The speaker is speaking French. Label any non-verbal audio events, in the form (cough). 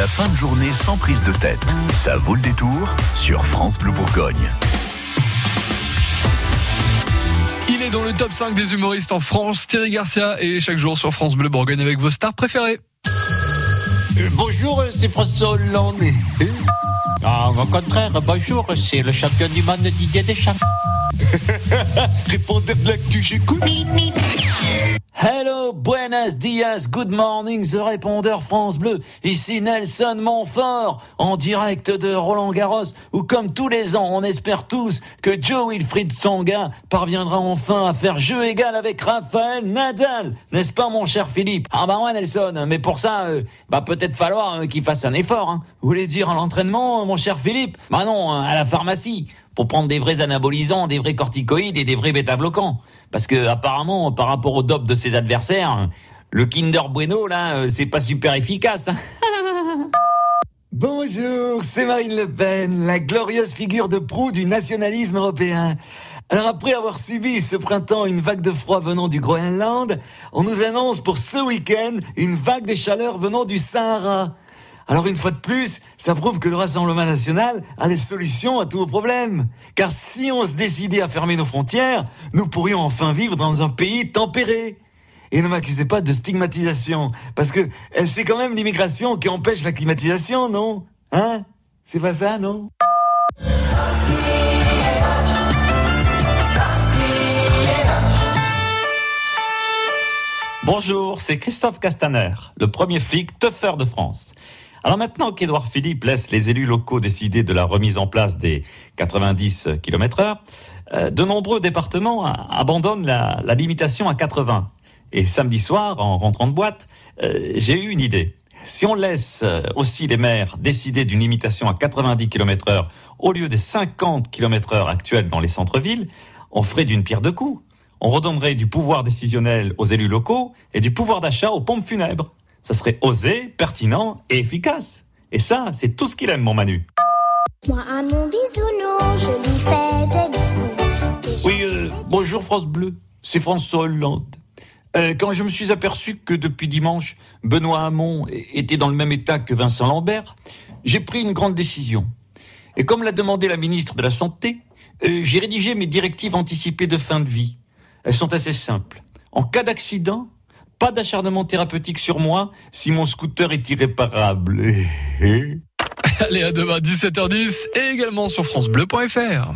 La fin de journée sans prise de tête. Ça vaut le détour sur France Bleu Bourgogne. Il est dans le top 5 des humoristes en France, Thierry Garcia, et chaque jour sur France Bleu Bourgogne avec vos stars préférées. Euh, bonjour, c'est François Hollande. Ah, au contraire, bonjour, c'est le champion du monde Didier Deschamps. (laughs) Répondez de l'actu, j'écoute. Hello, buenos dias, good morning, the répondeur France Bleu. Ici Nelson Montfort, en direct de Roland Garros, où comme tous les ans, on espère tous que Joe Wilfried Tsonga parviendra enfin à faire jeu égal avec Raphaël Nadal. N'est-ce pas, mon cher Philippe? Ah bah ouais, Nelson, mais pour ça, euh, bah peut-être falloir euh, qu'il fasse un effort. Hein. Vous voulez dire à l'entraînement, mon cher Philippe? Bah non, à la pharmacie pour prendre des vrais anabolisants, des vrais corticoïdes et des vrais bêta-bloquants. Parce que apparemment, par rapport au dope de adversaires, le Kinder Bueno, là, euh, c'est pas super efficace. hein. (laughs) Bonjour, c'est Marine Le Pen, la glorieuse figure de proue du nationalisme européen. Alors après avoir subi ce printemps une vague de froid venant du Groenland, on nous annonce pour ce week-end une vague de chaleur venant du Sahara. Alors une fois de plus, ça prouve que le Rassemblement national a les solutions à tous vos problèmes. Car si on se décidait à fermer nos frontières, nous pourrions enfin vivre dans un pays tempéré. Et ne m'accusez pas de stigmatisation, parce que euh, c'est quand même l'immigration qui empêche la climatisation, non? Hein? C'est pas ça, non? Bonjour, c'est Christophe Castaner, le premier flic teufeur de France. Alors maintenant qu'Édouard Philippe laisse les élus locaux décider de la remise en place des 90 km heure, euh, de nombreux départements abandonnent la limitation à 80. Et samedi soir, en rentrant de boîte, euh, j'ai eu une idée. Si on laisse euh, aussi les maires décider d'une limitation à 90 km heure au lieu des 50 km heure actuels dans les centres-villes, on ferait d'une pierre deux coups. On redonnerait du pouvoir décisionnel aux élus locaux et du pouvoir d'achat aux pompes funèbres. Ça serait osé, pertinent et efficace. Et ça, c'est tout ce qu'il aime, mon Manu. Moi à mon bisounours, je lui fais des bisous. Des Oui, euh, bonjour France Bleu, c'est François Hollande. Euh, quand je me suis aperçu que depuis dimanche, Benoît Hamon était dans le même état que Vincent Lambert, j'ai pris une grande décision. Et comme l'a demandé la ministre de la Santé, euh, j'ai rédigé mes directives anticipées de fin de vie. Elles sont assez simples. En cas d'accident, pas d'acharnement thérapeutique sur moi si mon scooter est irréparable. (laughs) Allez, à demain 17h10 et également sur FranceBleu.fr.